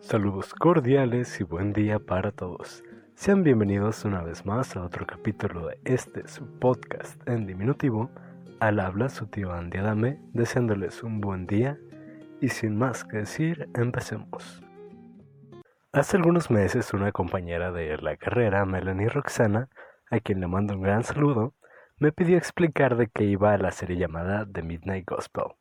Saludos cordiales y buen día para todos. Sean bienvenidos una vez más a otro capítulo de este su podcast en diminutivo. Al habla su tío Andy Adame, deseándoles un buen día y sin más que decir, empecemos. Hace algunos meses una compañera de la carrera, Melanie Roxana, a quien le mando un gran saludo, me pidió explicar de qué iba la serie llamada The Midnight Gospel.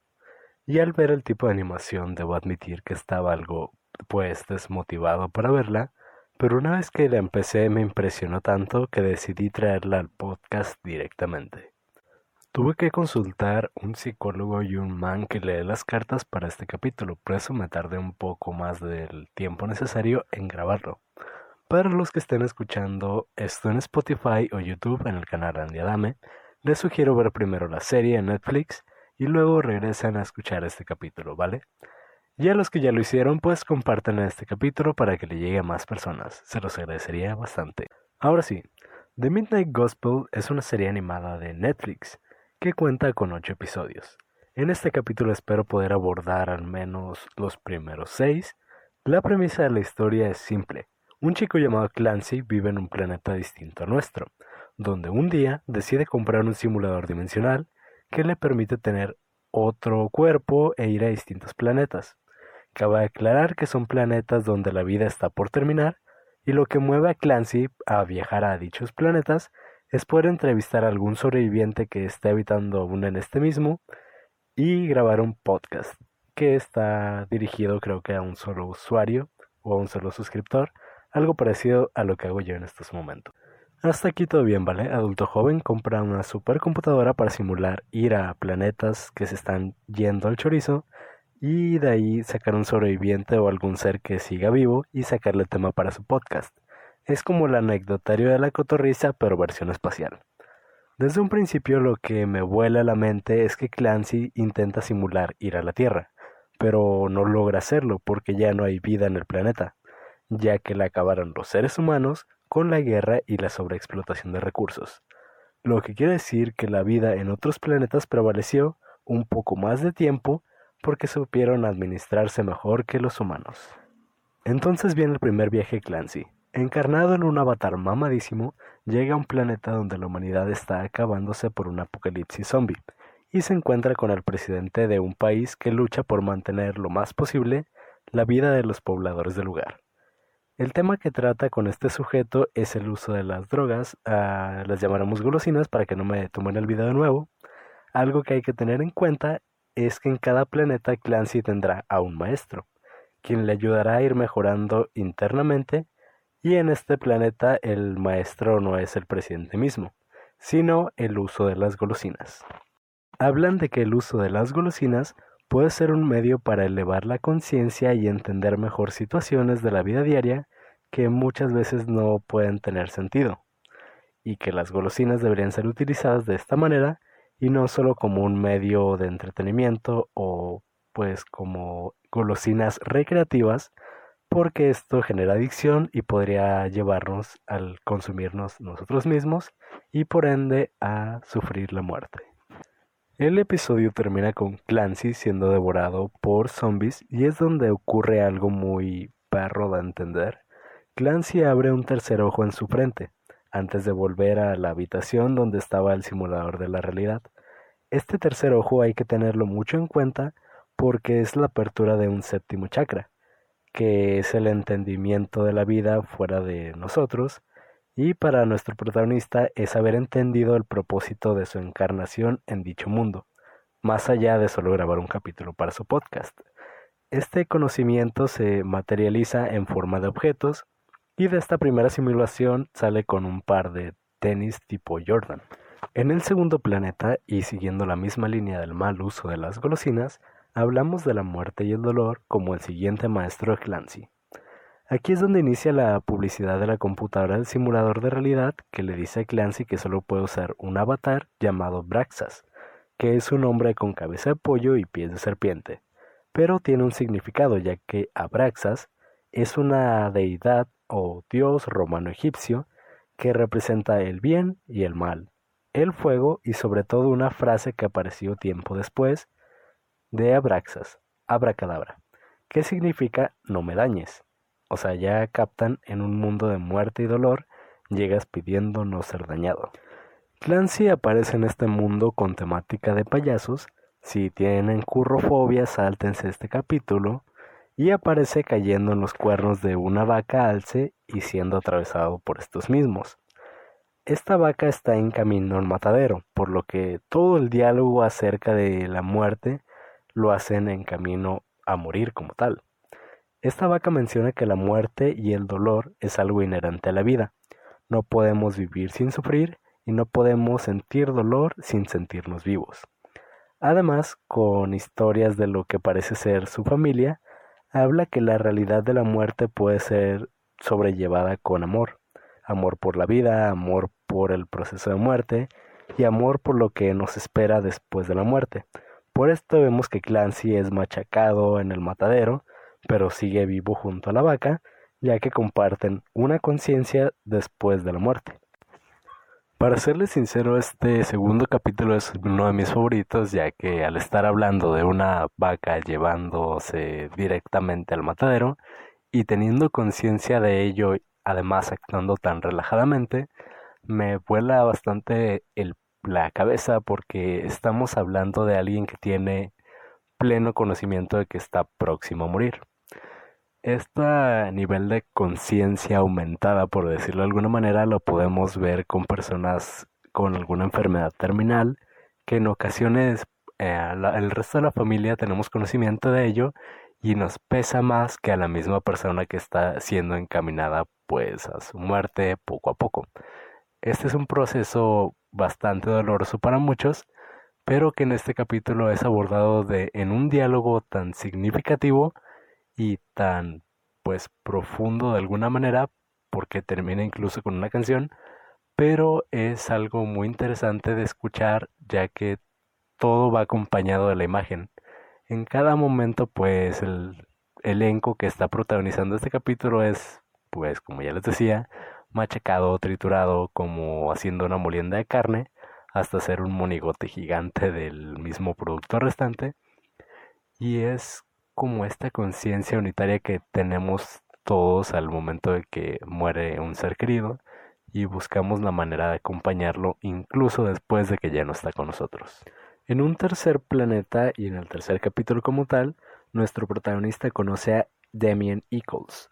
Y al ver el tipo de animación debo admitir que estaba algo pues desmotivado para verla, pero una vez que la empecé me impresionó tanto que decidí traerla al podcast directamente. Tuve que consultar un psicólogo y un man que lee las cartas para este capítulo, por eso me tardé un poco más del tiempo necesario en grabarlo. Para los que estén escuchando esto en Spotify o YouTube en el canal Andy Adame, les sugiero ver primero la serie en Netflix y luego regresen a escuchar este capítulo, ¿vale? Y a los que ya lo hicieron, pues compartan este capítulo para que le llegue a más personas, se los agradecería bastante. Ahora sí, The Midnight Gospel es una serie animada de Netflix que cuenta con 8 episodios. En este capítulo espero poder abordar al menos los primeros 6. La premisa de la historia es simple. Un chico llamado Clancy vive en un planeta distinto a nuestro, donde un día decide comprar un simulador dimensional que le permite tener otro cuerpo e ir a distintos planetas. Cabe aclarar que son planetas donde la vida está por terminar y lo que mueve a Clancy a viajar a dichos planetas es poder entrevistar a algún sobreviviente que esté habitando aún en este mismo y grabar un podcast que está dirigido creo que a un solo usuario o a un solo suscriptor, algo parecido a lo que hago yo en estos momentos. Hasta aquí todo bien, ¿vale? Adulto joven compra una supercomputadora para simular ir a planetas que se están yendo al chorizo y de ahí sacar un sobreviviente o algún ser que siga vivo y sacarle tema para su podcast. Es como el anecdotario de la cotorriza, pero versión espacial. Desde un principio lo que me vuela a la mente es que Clancy intenta simular ir a la Tierra, pero no logra hacerlo porque ya no hay vida en el planeta, ya que la acabaron los seres humanos con la guerra y la sobreexplotación de recursos. Lo que quiere decir que la vida en otros planetas prevaleció un poco más de tiempo porque supieron administrarse mejor que los humanos. Entonces viene el primer viaje Clancy, Encarnado en un avatar mamadísimo, llega a un planeta donde la humanidad está acabándose por un apocalipsis zombie y se encuentra con el presidente de un país que lucha por mantener lo más posible la vida de los pobladores del lugar. El tema que trata con este sujeto es el uso de las drogas, las llamaremos golosinas para que no me tomen el video de nuevo. Algo que hay que tener en cuenta es que en cada planeta Clancy tendrá a un maestro, quien le ayudará a ir mejorando internamente y en este planeta el maestro no es el presidente mismo, sino el uso de las golosinas. Hablan de que el uso de las golosinas puede ser un medio para elevar la conciencia y entender mejor situaciones de la vida diaria que muchas veces no pueden tener sentido, y que las golosinas deberían ser utilizadas de esta manera y no solo como un medio de entretenimiento o pues como golosinas recreativas, porque esto genera adicción y podría llevarnos al consumirnos nosotros mismos y por ende a sufrir la muerte. El episodio termina con Clancy siendo devorado por zombies y es donde ocurre algo muy perro de entender. Clancy abre un tercer ojo en su frente, antes de volver a la habitación donde estaba el simulador de la realidad. Este tercer ojo hay que tenerlo mucho en cuenta porque es la apertura de un séptimo chakra, que es el entendimiento de la vida fuera de nosotros, y para nuestro protagonista es haber entendido el propósito de su encarnación en dicho mundo, más allá de solo grabar un capítulo para su podcast. Este conocimiento se materializa en forma de objetos y de esta primera simulación sale con un par de tenis tipo Jordan. En el segundo planeta, y siguiendo la misma línea del mal uso de las golosinas, hablamos de la muerte y el dolor como el siguiente maestro de Clancy. Aquí es donde inicia la publicidad de la computadora del simulador de realidad que le dice a Clancy que solo puede usar un avatar llamado Braxas, que es un hombre con cabeza de pollo y pies de serpiente, pero tiene un significado ya que Abraxas es una deidad o dios romano-egipcio que representa el bien y el mal, el fuego y sobre todo una frase que apareció tiempo después de Abraxas, abracadabra, ¿Qué significa no me dañes? O sea, ya captan en un mundo de muerte y dolor, llegas pidiendo no ser dañado. Clancy aparece en este mundo con temática de payasos. Si tienen currofobia, sáltense este capítulo. Y aparece cayendo en los cuernos de una vaca alce y siendo atravesado por estos mismos. Esta vaca está en camino al matadero, por lo que todo el diálogo acerca de la muerte lo hacen en camino a morir como tal. Esta vaca menciona que la muerte y el dolor es algo inherente a la vida. No podemos vivir sin sufrir y no podemos sentir dolor sin sentirnos vivos. Además, con historias de lo que parece ser su familia, habla que la realidad de la muerte puede ser sobrellevada con amor. Amor por la vida, amor por el proceso de muerte y amor por lo que nos espera después de la muerte. Por esto vemos que Clancy es machacado en el matadero, pero sigue vivo junto a la vaca, ya que comparten una conciencia después de la muerte. Para serles sincero, este segundo capítulo es uno de mis favoritos, ya que al estar hablando de una vaca llevándose directamente al matadero y teniendo conciencia de ello, además actuando tan relajadamente, me vuela bastante la cabeza porque estamos hablando de alguien que tiene pleno conocimiento de que está próximo a morir. Este nivel de conciencia aumentada, por decirlo de alguna manera, lo podemos ver con personas con alguna enfermedad terminal, que en ocasiones eh, el resto de la familia tenemos conocimiento de ello y nos pesa más que a la misma persona que está siendo encaminada pues a su muerte poco a poco. Este es un proceso bastante doloroso para muchos, pero que en este capítulo es abordado de, en un diálogo tan significativo y tan pues profundo de alguna manera, porque termina incluso con una canción, pero es algo muy interesante de escuchar ya que todo va acompañado de la imagen. En cada momento pues el elenco que está protagonizando este capítulo es pues como ya les decía machacado, triturado, como haciendo una molienda de carne, hasta hacer un monigote gigante del mismo producto restante. Y es como esta conciencia unitaria que tenemos todos al momento de que muere un ser querido y buscamos la manera de acompañarlo incluso después de que ya no está con nosotros. En un tercer planeta y en el tercer capítulo como tal, nuestro protagonista conoce a Damien Eccles.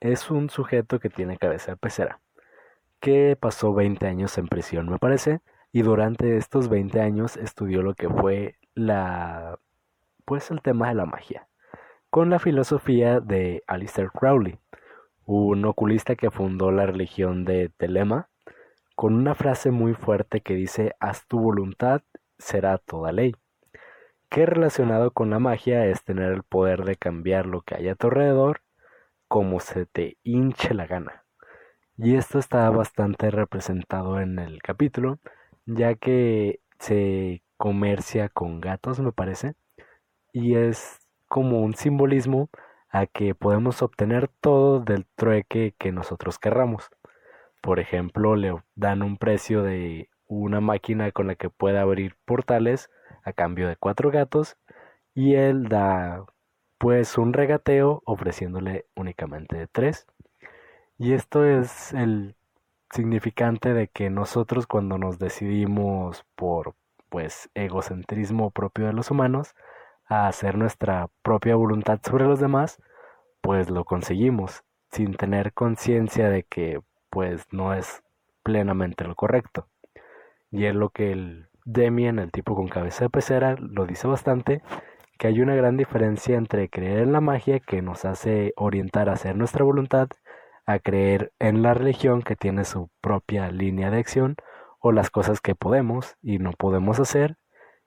Es un sujeto que tiene cabeza de pecera que pasó 20 años en prisión, me parece, y durante estos 20 años estudió lo que fue la pues el tema de la magia, con la filosofía de Alistair Crowley, un oculista que fundó la religión de Telema, con una frase muy fuerte que dice haz tu voluntad, será toda ley, que relacionado con la magia es tener el poder de cambiar lo que hay a tu alrededor como se te hinche la gana. Y esto está bastante representado en el capítulo, ya que se comercia con gatos, me parece, y es como un simbolismo a que podemos obtener todo del trueque que nosotros querramos. Por ejemplo, le dan un precio de una máquina con la que pueda abrir portales a cambio de cuatro gatos y él da pues un regateo ofreciéndole únicamente tres. Y esto es el significante de que nosotros cuando nos decidimos por pues egocentrismo propio de los humanos a hacer nuestra propia voluntad sobre los demás, pues lo conseguimos sin tener conciencia de que pues no es plenamente lo correcto. Y es lo que el Demian, el tipo con cabeza de pecera, lo dice bastante, que hay una gran diferencia entre creer en la magia que nos hace orientar a hacer nuestra voluntad a creer en la religión que tiene su propia línea de acción o las cosas que podemos y no podemos hacer,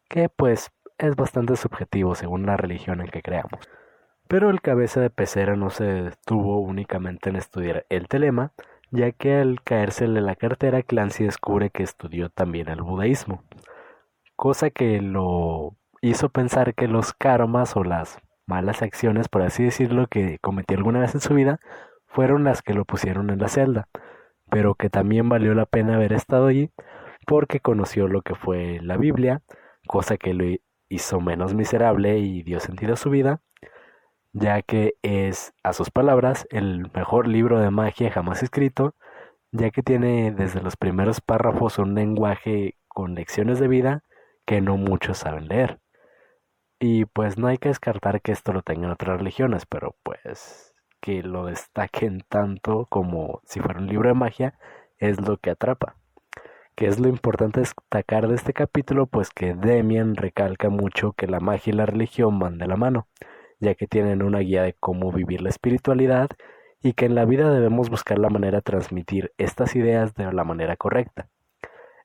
que pues es bastante subjetivo según la religión en que creamos. Pero el cabeza de pecera no se detuvo únicamente en estudiar el telema, ya que al caérsele la cartera Clancy descubre que estudió también el budaísmo, cosa que lo hizo pensar que los karmas o las malas acciones, por así decirlo, que cometió alguna vez en su vida, fueron las que lo pusieron en la celda, pero que también valió la pena haber estado allí porque conoció lo que fue la Biblia, cosa que lo hizo menos miserable y dio sentido a su vida, ya que es, a sus palabras, el mejor libro de magia jamás escrito, ya que tiene desde los primeros párrafos un lenguaje con lecciones de vida que no muchos saben leer. Y pues no hay que descartar que esto lo tengan otras religiones, pero pues que lo destaquen tanto como si fuera un libro de magia es lo que atrapa. Que es lo importante destacar de este capítulo, pues que Demian recalca mucho que la magia y la religión van de la mano, ya que tienen una guía de cómo vivir la espiritualidad y que en la vida debemos buscar la manera de transmitir estas ideas de la manera correcta.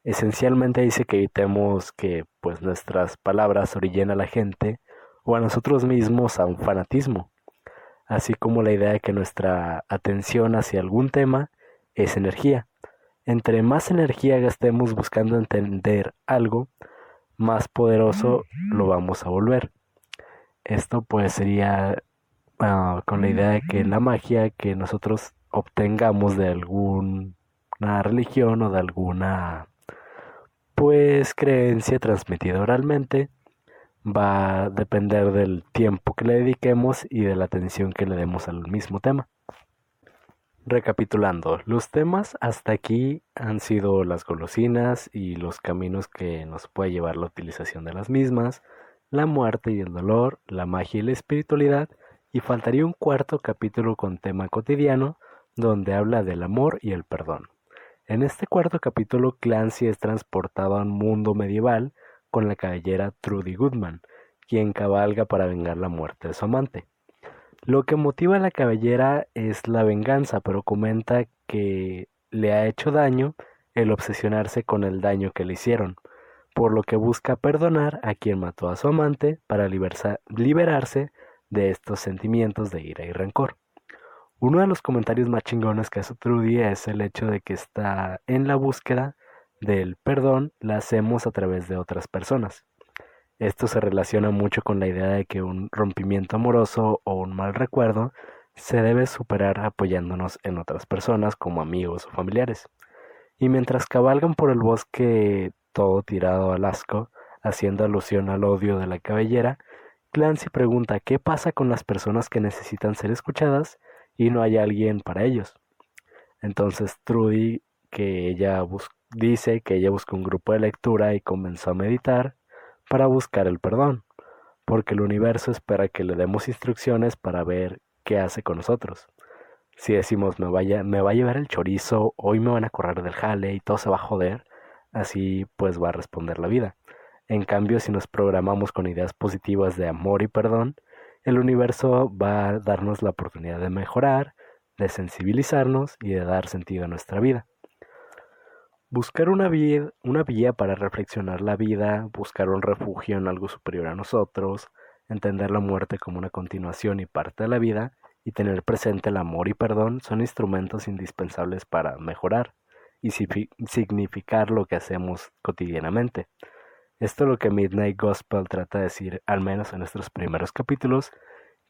Esencialmente dice que evitemos que pues nuestras palabras orillen a la gente o a nosotros mismos a un fanatismo, así como la idea de que nuestra atención hacia algún tema es energía. Entre más energía gastemos buscando entender algo, más poderoso lo vamos a volver. Esto pues sería ah, con la idea de que la magia que nosotros obtengamos de alguna religión o de alguna pues creencia transmitida oralmente va a depender del tiempo que le dediquemos y de la atención que le demos al mismo tema. Recapitulando, los temas hasta aquí han sido las golosinas y los caminos que nos puede llevar la utilización de las mismas, la muerte y el dolor, la magia y la espiritualidad, y faltaría un cuarto capítulo con tema cotidiano donde habla del amor y el perdón. En este cuarto capítulo, Clancy es transportado a un mundo medieval con la caballera Trudy Goodman, quien cabalga para vengar la muerte de su amante. Lo que motiva a la caballera es la venganza, pero comenta que le ha hecho daño el obsesionarse con el daño que le hicieron, por lo que busca perdonar a quien mató a su amante para liberarse de estos sentimientos de ira y rencor. Uno de los comentarios más chingones que hace Trudy es el hecho de que está en la búsqueda del perdón, la hacemos a través de otras personas. Esto se relaciona mucho con la idea de que un rompimiento amoroso o un mal recuerdo se debe superar apoyándonos en otras personas como amigos o familiares. Y mientras cabalgan por el bosque todo tirado al asco, haciendo alusión al odio de la cabellera, Clancy pregunta qué pasa con las personas que necesitan ser escuchadas y no hay alguien para ellos. Entonces Trudy, que ella dice que ella buscó un grupo de lectura y comenzó a meditar para buscar el perdón, porque el universo espera que le demos instrucciones para ver qué hace con nosotros. Si decimos me, vaya, me va a llevar el chorizo, hoy me van a correr del jale y todo se va a joder, así pues va a responder la vida. En cambio, si nos programamos con ideas positivas de amor y perdón, el universo va a darnos la oportunidad de mejorar, de sensibilizarnos y de dar sentido a nuestra vida. Buscar una vía, para reflexionar la vida, buscar un refugio en algo superior a nosotros, entender la muerte como una continuación y parte de la vida, y tener presente el amor y perdón son instrumentos indispensables para mejorar y significar lo que hacemos cotidianamente. Esto es lo que Midnight Gospel trata de decir, al menos en nuestros primeros capítulos,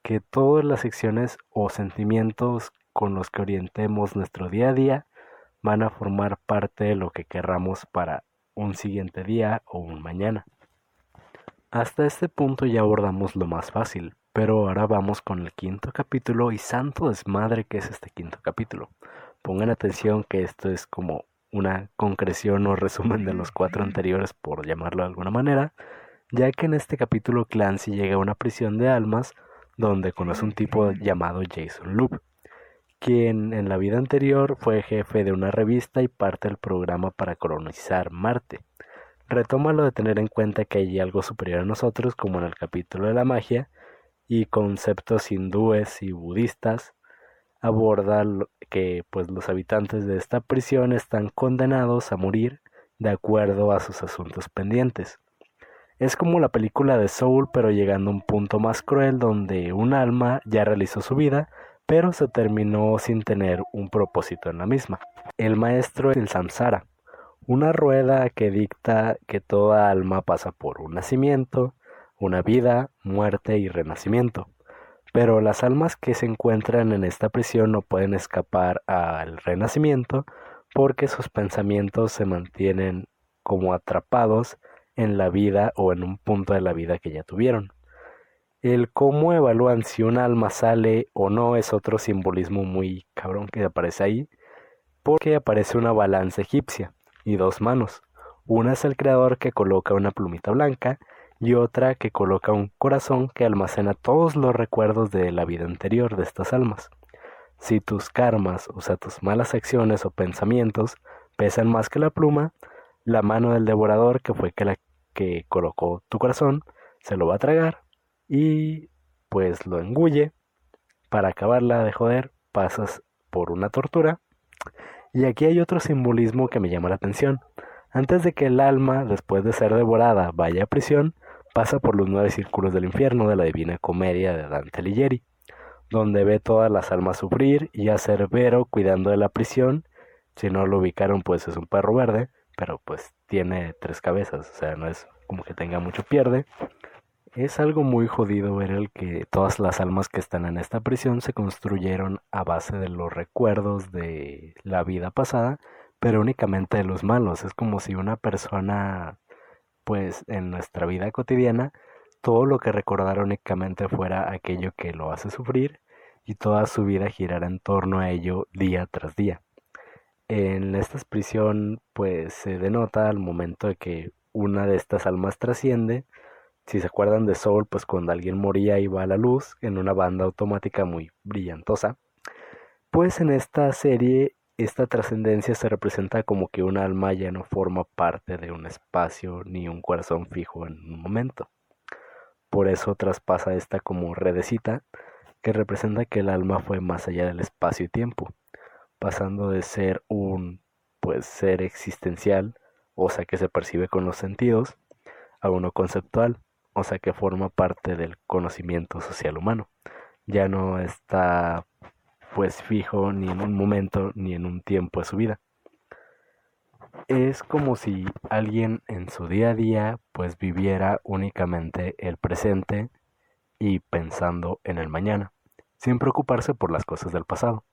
que todas las secciones o sentimientos con los que orientemos nuestro día a día van a formar parte de lo que querramos para un siguiente día o un mañana. Hasta este punto ya abordamos lo más fácil, pero ahora vamos con el quinto capítulo y santo desmadre que es este quinto capítulo. Pongan atención que esto es como una concreción o resumen de los cuatro anteriores, por llamarlo de alguna manera, ya que en este capítulo Clancy llega a una prisión de almas donde conoce un tipo llamado Jason Loop, quien en la vida anterior fue jefe de una revista y parte del programa para colonizar Marte. Retoma lo de tener en cuenta que hay algo superior a nosotros, como en el capítulo de la magia, y conceptos hindúes y budistas, aborda que pues los habitantes de esta prisión están condenados a morir de acuerdo a sus asuntos pendientes. Es como la película de Soul, pero llegando a un punto más cruel donde un alma ya realizó su vida, pero se terminó sin tener un propósito en la misma. El maestro es el samsara, una rueda que dicta que toda alma pasa por un nacimiento, una vida, muerte y renacimiento. Pero las almas que se encuentran en esta prisión no pueden escapar al renacimiento porque sus pensamientos se mantienen como atrapados en la vida o en un punto de la vida que ya tuvieron. El cómo evalúan si un alma sale o no es otro simbolismo muy cabrón que aparece ahí, porque aparece una balanza egipcia y dos manos. Una es el creador que coloca una plumita blanca y otra que coloca un corazón que almacena todos los recuerdos de la vida anterior de estas almas. Si tus karmas, o sea, tus malas acciones o pensamientos, pesan más que la pluma, la mano del devorador, que fue que la que colocó tu corazón, se lo va a tragar y pues lo engulle. Para acabarla de joder, pasas por una tortura. Y aquí hay otro simbolismo que me llama la atención. Antes de que el alma, después de ser devorada, vaya a prisión, pasa por los nueve círculos del infierno de la Divina Comedia de Dante Alighieri, donde ve todas las almas sufrir y a Cerbero cuidando de la prisión. Si no lo ubicaron, pues es un perro verde, pero pues tiene tres cabezas, o sea, no es como que tenga mucho pierde. Es algo muy jodido ver el que todas las almas que están en esta prisión se construyeron a base de los recuerdos de la vida pasada, pero únicamente de los malos. Es como si una persona, pues en nuestra vida cotidiana, todo lo que recordara únicamente fuera aquello que lo hace sufrir y toda su vida girara en torno a ello día tras día. En esta prisión, pues se denota al momento de que una de estas almas trasciende, si se acuerdan de Soul, pues cuando alguien moría iba a la luz en una banda automática muy brillantosa. Pues en esta serie esta trascendencia se representa como que un alma ya no forma parte de un espacio ni un corazón fijo en un momento. Por eso traspasa esta como redecita que representa que el alma fue más allá del espacio y tiempo, pasando de ser un pues ser existencial, o sea que se percibe con los sentidos, a uno conceptual, o sea que forma parte del conocimiento social humano. Ya no está pues fijo ni en un momento ni en un tiempo de su vida. Es como si alguien en su día a día pues viviera únicamente el presente y pensando en el mañana, sin preocuparse por las cosas del pasado,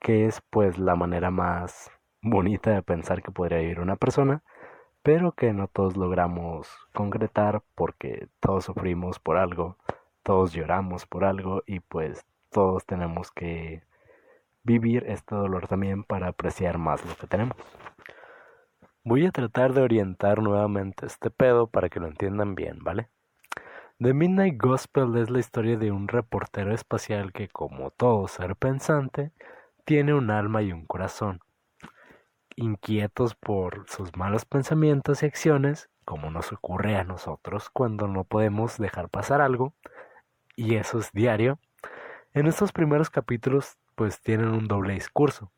que es pues la manera más bonita de pensar que podría vivir una persona, pero que no todos logramos concretar porque todos sufrimos por algo, todos lloramos por algo y pues todos tenemos que vivir este dolor también para apreciar más lo que tenemos. Voy a tratar de orientar nuevamente este pedo para que lo entiendan bien, ¿vale? The Midnight Gospel es la historia de un reportero espacial que, como todo ser pensante, tiene un alma y un corazón inquietos por sus malos pensamientos y acciones, como nos ocurre a nosotros cuando no podemos dejar pasar algo, y eso es diario, en estos primeros capítulos pues tienen un doble discurso.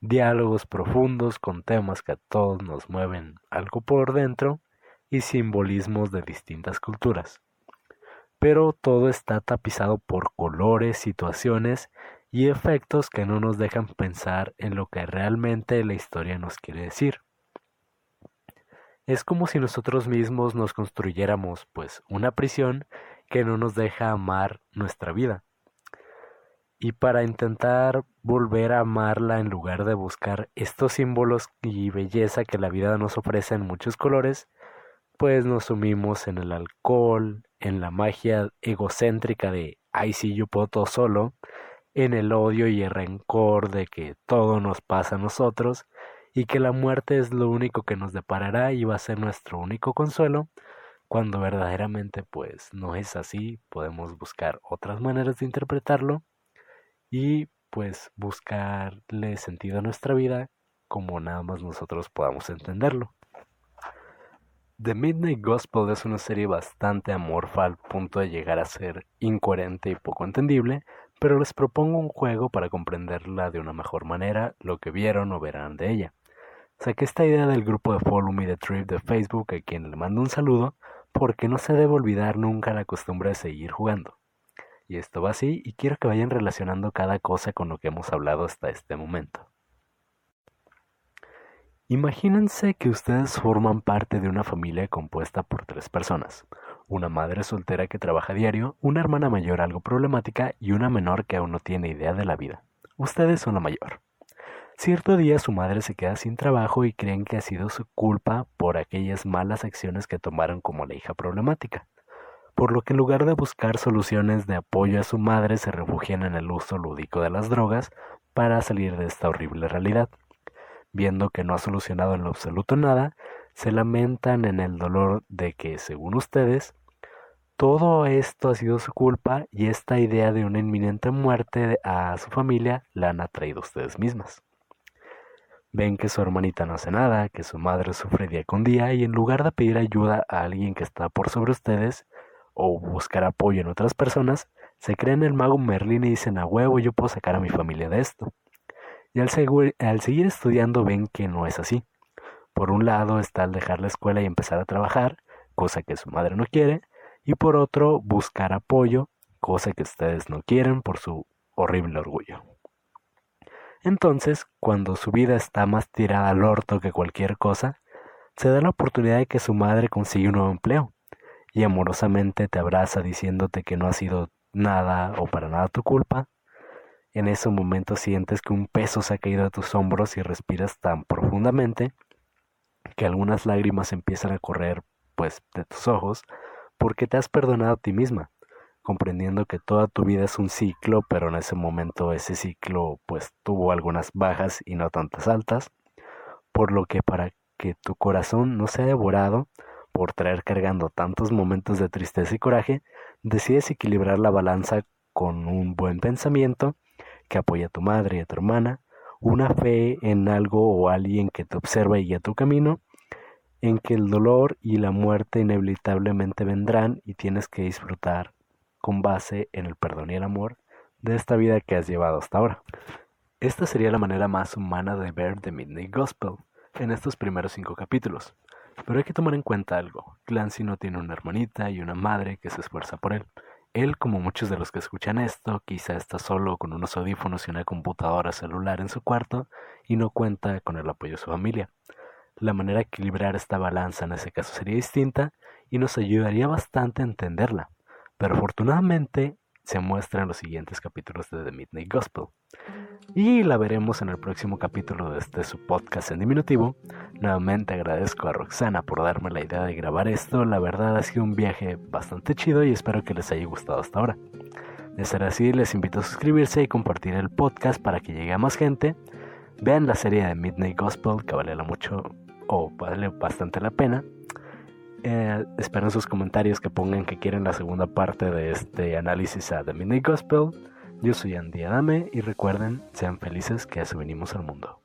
Diálogos profundos con temas que a todos nos mueven algo por dentro y simbolismos de distintas culturas. Pero todo está tapizado por colores, situaciones y efectos que no nos dejan pensar en lo que realmente la historia nos quiere decir. Es como si nosotros mismos nos construyéramos pues una prisión que no nos deja amar nuestra vida. Y para intentar volver a amarla en lugar de buscar estos símbolos y belleza que la vida nos ofrece en muchos colores, pues nos sumimos en el alcohol, en la magia egocéntrica de ay sí yo puedo todo solo, en el odio y el rencor de que todo nos pasa a nosotros y que la muerte es lo único que nos deparará y va a ser nuestro único consuelo, cuando verdaderamente pues no es así, podemos buscar otras maneras de interpretarlo y pues buscarle sentido a nuestra vida como nada más nosotros podamos entenderlo. The Midnight Gospel es una serie bastante amorfa al punto de llegar a ser incoherente y poco entendible, pero les propongo un juego para comprenderla de una mejor manera, lo que vieron o verán de ella. Saqué esta idea del grupo de Follow Me The Trip de Facebook a quien le mando un saludo porque no se debe olvidar nunca la costumbre de seguir jugando. Y esto va así y quiero que vayan relacionando cada cosa con lo que hemos hablado hasta este momento. Imagínense que ustedes forman parte de una familia compuesta por tres personas una madre soltera que trabaja diario, una hermana mayor algo problemática y una menor que aún no tiene idea de la vida. Ustedes son la mayor. Cierto día su madre se queda sin trabajo y creen que ha sido su culpa por aquellas malas acciones que tomaron como la hija problemática. por lo que en lugar de buscar soluciones de apoyo a su madre se refugian en el uso lúdico de las drogas para salir de esta horrible realidad. Viendo que no ha solucionado en lo absoluto nada, se lamentan en el dolor de que, según ustedes, todo esto ha sido su culpa y esta idea de una inminente muerte a su familia la han atraído ustedes mismas. Ven que su hermanita no hace nada, que su madre sufre día con día y en lugar de pedir ayuda a alguien que está por sobre ustedes o buscar apoyo en otras personas, se creen el mago Merlin y dicen a huevo yo puedo sacar a mi familia de esto. Y al, al seguir estudiando ven que no es así. Por un lado está el dejar la escuela y empezar a trabajar, cosa que su madre no quiere, y por otro buscar apoyo, cosa que ustedes no quieren por su horrible orgullo. Entonces, cuando su vida está más tirada al orto que cualquier cosa, se da la oportunidad de que su madre consiga un nuevo empleo y amorosamente te abraza diciéndote que no ha sido nada o para nada tu culpa. En ese momento sientes que un peso se ha caído de tus hombros y respiras tan profundamente que algunas lágrimas empiezan a correr pues de tus ojos porque te has perdonado a ti misma, comprendiendo que toda tu vida es un ciclo, pero en ese momento ese ciclo pues tuvo algunas bajas y no tantas altas, por lo que para que tu corazón no sea devorado por traer cargando tantos momentos de tristeza y coraje, decides equilibrar la balanza con un buen pensamiento que apoya a tu madre y a tu hermana, una fe en algo o alguien que te observa y guía tu camino, en que el dolor y la muerte inevitablemente vendrán y tienes que disfrutar con base en el perdón y el amor de esta vida que has llevado hasta ahora. Esta sería la manera más humana de ver The Midnight Gospel en estos primeros cinco capítulos. Pero hay que tomar en cuenta algo. Clancy no tiene una hermanita y una madre que se esfuerza por él. Él, como muchos de los que escuchan esto, quizá está solo con unos audífonos y una computadora celular en su cuarto y no cuenta con el apoyo de su familia. La manera de equilibrar esta balanza en ese caso sería distinta y nos ayudaría bastante a entenderla, pero afortunadamente se muestra en los siguientes capítulos de The Midnight Gospel. Y la veremos en el próximo capítulo de este su podcast en diminutivo. Nuevamente agradezco a Roxana por darme la idea de grabar esto. La verdad ha sido un viaje bastante chido y espero que les haya gustado hasta ahora. De ser así, les invito a suscribirse y compartir el podcast para que llegue a más gente. Vean la serie de Midnight Gospel, que vale mucho o vale bastante la pena. Eh, espero sus comentarios que pongan que quieren la segunda parte de este análisis a The Midnight Gospel. Yo soy Andy Adame y recuerden, sean felices que a eso venimos al mundo.